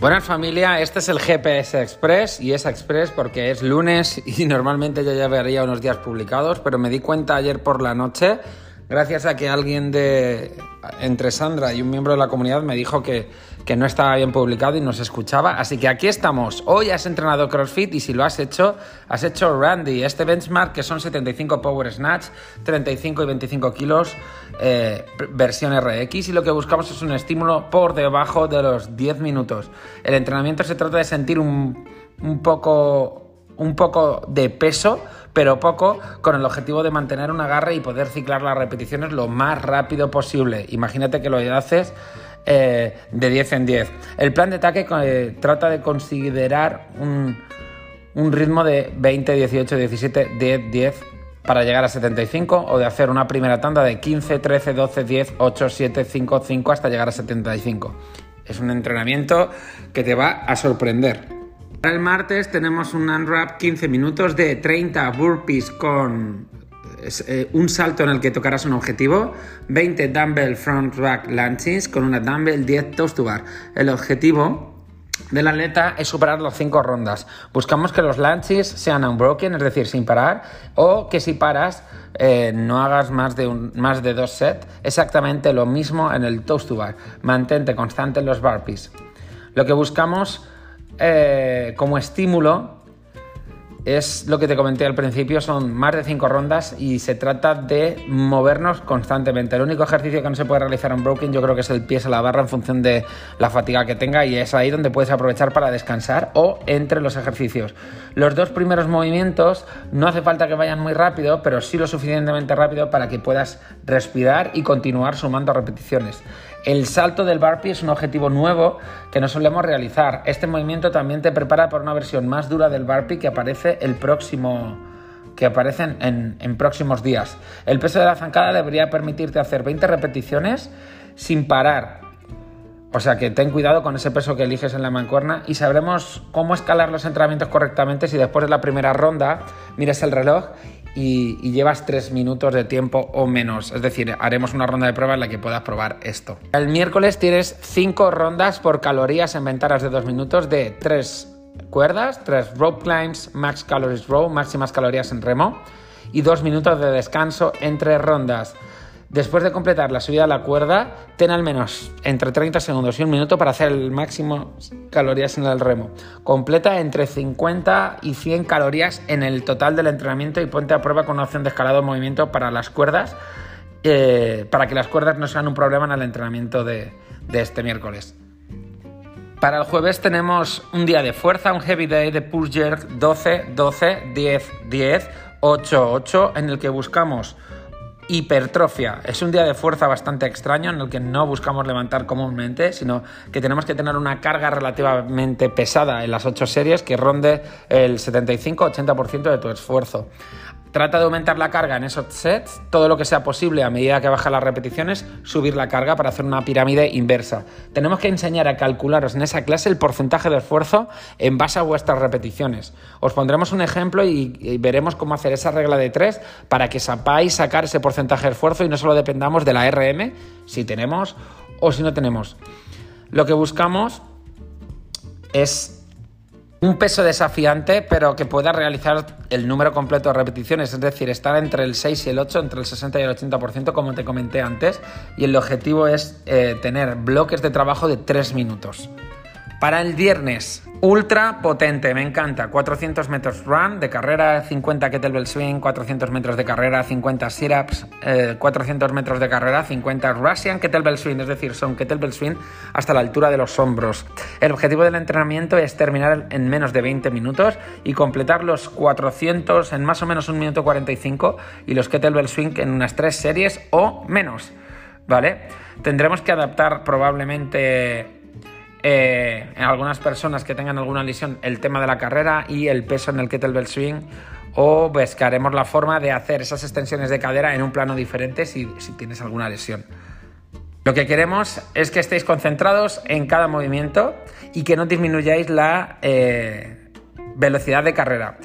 Buenas familia, este es el GPS Express y es Express porque es lunes y normalmente ya llevaría unos días publicados, pero me di cuenta ayer por la noche, gracias a que alguien de entre Sandra y un miembro de la comunidad me dijo que, que no estaba bien publicado y no se escuchaba, así que aquí estamos. Hoy has entrenado CrossFit y si lo has hecho, has hecho Randy, este benchmark que son 75 Power Snatch, 35 y 25 kilos, eh, versión RX y lo que buscamos es un estímulo por debajo de los 10 minutos. El entrenamiento se trata de sentir un, un poco un poco de peso, pero poco, con el objetivo de mantener un agarre y poder ciclar las repeticiones lo más rápido posible. Imagínate que lo haces eh, de 10 en 10. El plan de ataque eh, trata de considerar un, un ritmo de 20, 18, 17, 10, 10 para llegar a 75 o de hacer una primera tanda de 15, 13, 12, 10, 8, 7, 5, 5 hasta llegar a 75. Es un entrenamiento que te va a sorprender. Para el martes tenemos un unwrap 15 minutos de 30 burpees con eh, un salto en el que tocarás un objetivo, 20 dumbbell front rack lunges con una dumbbell 10 toast to bar. El objetivo del atleta es superar las 5 rondas. Buscamos que los lunges sean unbroken, es decir, sin parar, o que si paras eh, no hagas más de, un, más de dos sets. Exactamente lo mismo en el toast to bar. Mantente constante en los burpees. Lo que buscamos eh, como estímulo es lo que te comenté al principio, son más de cinco rondas y se trata de movernos constantemente. El único ejercicio que no se puede realizar en broken yo creo que es el pie a la barra en función de la fatiga que tenga y es ahí donde puedes aprovechar para descansar o entre los ejercicios. Los dos primeros movimientos no hace falta que vayan muy rápido, pero sí lo suficientemente rápido para que puedas respirar y continuar sumando repeticiones. El salto del burpee es un objetivo nuevo que no solemos realizar. Este movimiento también te prepara para una versión más dura del burpee que aparece el próximo que en, en próximos días. El peso de la zancada debería permitirte hacer 20 repeticiones sin parar. O sea que ten cuidado con ese peso que eliges en la mancuerna y sabremos cómo escalar los entrenamientos correctamente si después de la primera ronda mires el reloj y, llevas tres minutos de tiempo o menos. Es decir, haremos una ronda de prueba en la que puedas probar esto. El miércoles tienes cinco rondas por calorías en ventanas de dos minutos de tres cuerdas, tres rope climbs, max calories row, máximas calorías en remo y dos minutos de descanso entre rondas. Después de completar la subida a la cuerda, ten al menos entre 30 segundos y un minuto para hacer el máximo calorías en el remo. Completa entre 50 y 100 calorías en el total del entrenamiento y ponte a prueba con una opción de escalado de movimiento para las cuerdas, eh, para que las cuerdas no sean un problema en el entrenamiento de, de este miércoles. Para el jueves tenemos un día de fuerza, un heavy day de push jerk 12, 12, 10, 10, 8, 8, en el que buscamos hipertrofia. Es un día de fuerza bastante extraño en el que no buscamos levantar comúnmente, sino que tenemos que tener una carga relativamente pesada en las ocho series que ronde el 75-80% de tu esfuerzo. Trata de aumentar la carga en esos sets, todo lo que sea posible a medida que bajan las repeticiones, subir la carga para hacer una pirámide inversa. Tenemos que enseñar a calcularos en esa clase el porcentaje de esfuerzo en base a vuestras repeticiones. Os pondremos un ejemplo y, veremos cómo hacer esa regla de tres para que sepáis sacar ese porcentaje de esfuerzo y no solo dependamos de la RM, si tenemos o si no tenemos. Lo que buscamos es un peso desafiante, pero que pueda realizar el número completo de repeticiones, es decir, estar entre el 6 y el 8, entre el 60 y el 80%, como te comenté antes, y el objetivo es eh, tener bloques de trabajo de 3 minutos. Para el viernes, ultra potente, me encanta. 400 metros run de carrera, 50 kettlebell swing, 400 metros de carrera, 50 sit-ups, 400 metros de carrera, 50 Russian kettlebell swing, es decir, son kettlebell swing hasta la altura de los hombros. El objetivo del entrenamiento es terminar en menos de 20 minutos y completar los 400 en más o menos un minuto 45 y los kettlebell swing en unas 3 series o menos. ¿Vale? Tendremos que adaptar probablemente eh, en algunas personas que tengan alguna lesión el tema de la carrera y el peso en el kettlebell swing o buscaremos la forma de hacer esas extensiones de cadera en un plano diferente si, tienes alguna lesión. Lo que queremos es que estéis concentrados en cada movimiento y que no disminuyáis la eh, velocidad de carrera.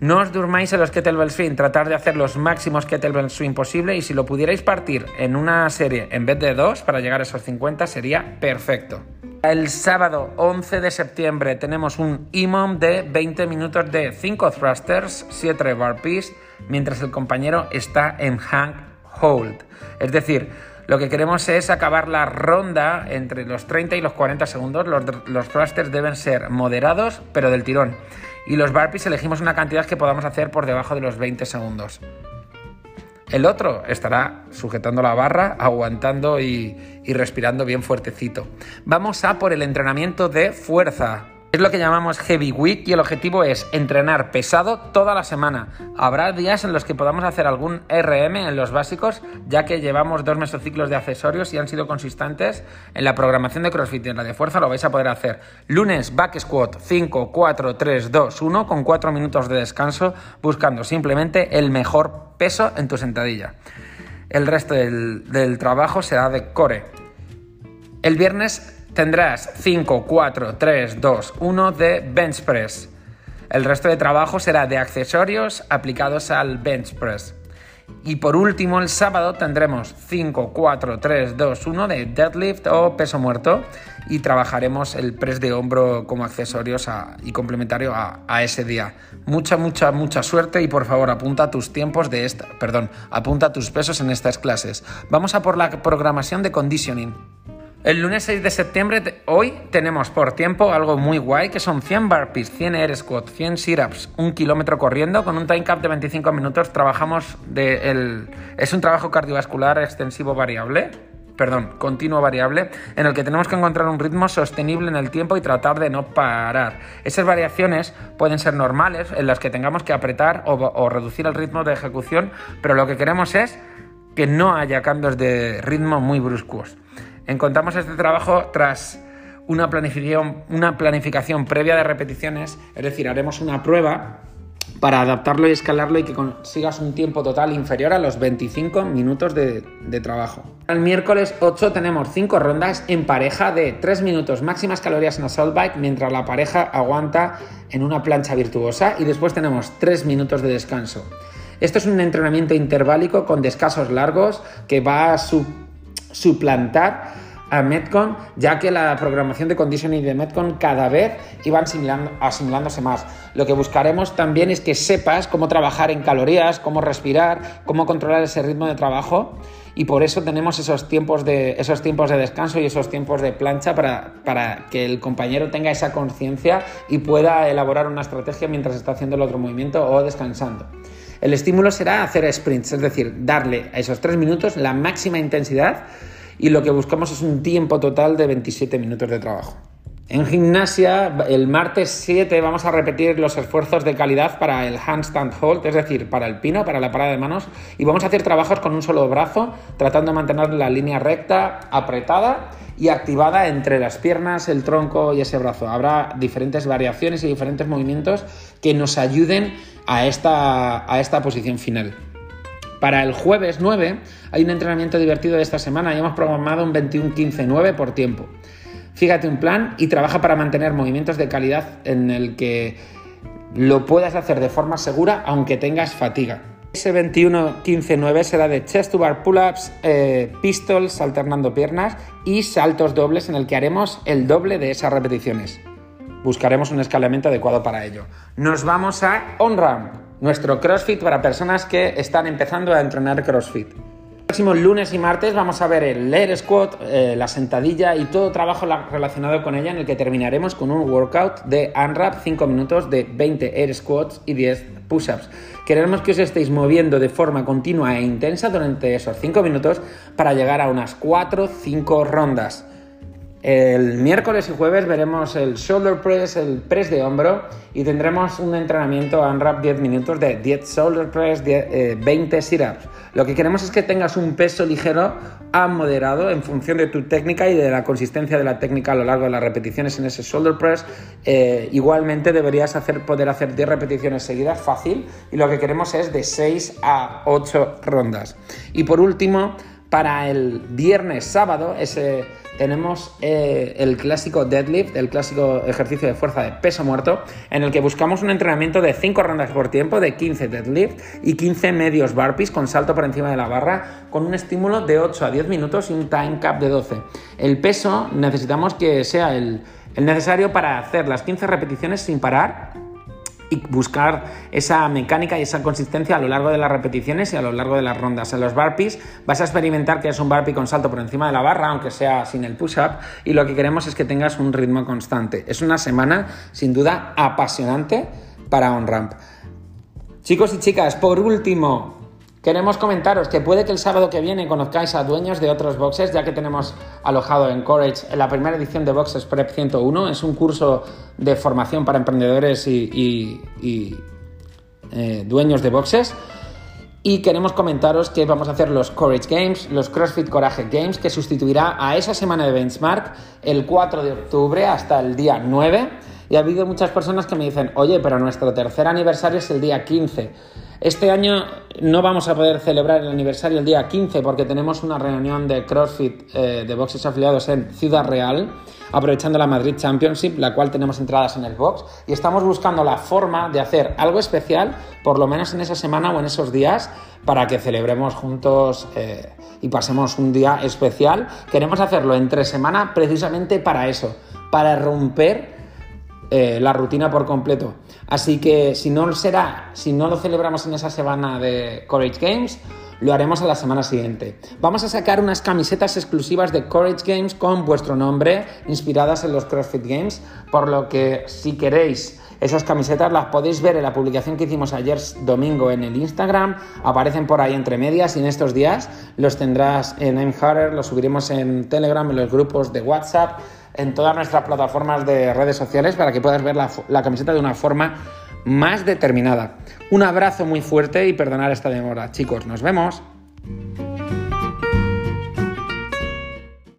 No os durmáis en los kettlebell swing, tratar de hacer los máximos kettlebell swing posible y si lo pudierais partir en una serie en vez de dos para llegar a esos 50 sería perfecto. El sábado 11 de septiembre tenemos un IMOM de 20 minutos de 5 thrusters, 7 burpees, mientras el compañero está en hang hold. Es decir, lo que queremos es acabar la ronda entre los 30 y los 40 segundos. Los, thrusters deben ser moderados, pero del tirón. Y los burpees elegimos una cantidad que podamos hacer por debajo de los 20 segundos. El otro estará sujetando la barra, aguantando y, respirando bien fuertecito. Vamos a por el entrenamiento de fuerza. Es lo que llamamos Heavy Week y el objetivo es entrenar pesado toda la semana. Habrá días en los que podamos hacer algún RM en los básicos, ya que llevamos dos mesociclos de accesorios y han sido consistentes. En la programación de CrossFit y en la de fuerza lo vais a poder hacer. Lunes, back squat 5, 4, 3, 2, 1 con 4 minutos de descanso, buscando simplemente el mejor peso en tu sentadilla. El resto del, del trabajo será de core. El viernes tendrás 5, 4, 3, 2, 1 de bench press. El resto de trabajo será de accesorios aplicados al bench press. Y por último, el sábado tendremos 5, 4, 3, 2, 1 de deadlift o peso muerto y trabajaremos el press de hombro como accesorios y complementario a, a, ese día. Mucha, mucha, mucha suerte y por favor apunta tus tiempos de esta, perdón, apunta tus pesos en estas clases. Vamos a por la programación de conditioning. El lunes 6 de septiembre, hoy tenemos por tiempo algo muy guay, que son 100 burpees, 100 air squats, 100 sit-ups, un kilómetro corriendo con un time cap de 25 minutos. Trabajamos de el, es un trabajo cardiovascular extensivo variable, perdón, continuo variable, en el que tenemos que encontrar un ritmo sostenible en el tiempo y tratar de no parar. Esas variaciones pueden ser normales, en las que tengamos que apretar o, o reducir el ritmo de ejecución, pero lo que queremos es que no haya cambios de ritmo muy bruscos. Encontramos este trabajo tras una planificación, previa de repeticiones, es decir, haremos una prueba para adaptarlo y escalarlo y que consigas un tiempo total inferior a los 25 minutos de, de, trabajo. El miércoles 8 tenemos 5 rondas en pareja de 3 minutos máximas calorías en assault bike mientras la pareja aguanta en una plancha virtuosa y después tenemos 3 minutos de descanso. Esto es un entrenamiento interválico con descansos largos que va a su suplantar a Metcon, ya que la programación de conditioning de Metcon cada vez iba asimilándose más. Lo que buscaremos también es que sepas cómo trabajar en calorías, cómo respirar, cómo controlar ese ritmo de trabajo y por eso tenemos esos tiempos de, esos tiempos de descanso y esos tiempos de plancha para, para que el compañero tenga esa conciencia y pueda elaborar una estrategia mientras está haciendo el otro movimiento o descansando. El estímulo será hacer sprints, es decir, darle a esos tres minutos la máxima intensidad y lo que buscamos es un tiempo total de 27 minutos de trabajo. En gimnasia, el martes 7 vamos a repetir los esfuerzos de calidad para el handstand hold, es decir, para el pino, para la parada de manos, y vamos a hacer trabajos con un solo brazo, tratando de mantener la línea recta, apretada y activada entre las piernas, el tronco y ese brazo. Habrá diferentes variaciones y diferentes movimientos que nos ayuden a esta, a esta posición final. Para el jueves 9 hay un entrenamiento divertido de esta semana y hemos programado un 21-15-9 por tiempo. Fíjate un plan y trabaja para mantener movimientos de calidad en el que lo puedas hacer de forma segura aunque tengas fatiga. Ese 21-15-9 será de chest to bar pull-ups, eh, pistols alternando piernas y saltos dobles en el que haremos el doble de esas repeticiones. Buscaremos un escalamiento adecuado para ello. Nos vamos a on-ramp, nuestro CrossFit para personas que están empezando a entrenar CrossFit. El próximo lunes y martes vamos a ver el air squat, eh, la sentadilla y todo trabajo relacionado con ella en el que terminaremos con un workout de unwrap 5 minutos de 20 air squats y 10 push-ups. Queremos que os estéis moviendo de forma continua e intensa durante esos 5 minutos para llegar a unas 4-5 rondas. El miércoles y jueves veremos el shoulder press, el press de hombro y tendremos un entrenamiento unwrap 10 minutos de 10 shoulder press, 20 eh, sit-ups. Lo que queremos es que tengas un peso ligero a moderado en función de tu técnica y de la consistencia de la técnica a lo largo de las repeticiones en ese shoulder press. Eh, igualmente deberías hacer, poder hacer 10 repeticiones seguidas fácil y lo que queremos es de 6 a 8 rondas. Y por último, para el viernes sábado ese, tenemos eh, el clásico deadlift, el clásico ejercicio de fuerza de peso muerto, en el que buscamos un entrenamiento de 5 rondas por tiempo, de 15 deadlift y 15 medios burpees con salto por encima de la barra, con un estímulo de 8 a 10 minutos y un time cap de 12. El peso necesitamos que sea el, el necesario para hacer las 15 repeticiones sin parar y buscar esa mecánica y esa consistencia a lo largo de las repeticiones y a lo largo de las rondas. En los burpees vas a experimentar que es un burpee con salto por encima de la barra, aunque sea sin el push-up, y lo que queremos es que tengas un ritmo constante. Es una semana sin duda apasionante para OnRamp. Chicos y chicas, por último, Queremos comentaros que puede que el sábado que viene conozcáis a dueños de otros boxes, ya que tenemos alojado en Courage la primera edición de Boxes Prep 101. Es un curso de formación para emprendedores y, eh, dueños de boxes. Y queremos comentaros que vamos a hacer los Courage Games, los CrossFit Courage Games, que sustituirá a esa semana de benchmark el 4 de octubre hasta el día 9. Y ha habido muchas personas que me dicen, oye, pero nuestro tercer aniversario es el día 15. Este año no vamos a poder celebrar el aniversario el día 15 porque tenemos una reunión de CrossFit eh, de boxes afiliados en Ciudad Real, aprovechando la Madrid Championship, la cual tenemos entradas en el box, y estamos buscando la forma de hacer algo especial, por lo menos en esa semana o en esos días, para que celebremos juntos eh, y pasemos un día especial. Queremos hacerlo entre semana precisamente para eso, para romper eh, la rutina por completo. Así que si no será, si no lo celebramos en esa semana de Courage Games, lo haremos a la semana siguiente. Vamos a sacar unas camisetas exclusivas de Courage Games con vuestro nombre, inspiradas en los CrossFit Games, por lo que si queréis esas camisetas las podéis ver en la publicación que hicimos ayer domingo en el Instagram, aparecen por ahí entre medias y en estos días los tendrás en Harder, los subiremos en Telegram, en los grupos de WhatsApp en todas nuestras plataformas de redes sociales para que puedas ver la, camiseta de una forma más determinada. Un abrazo muy fuerte y perdonar esta demora. Chicos, nos vemos.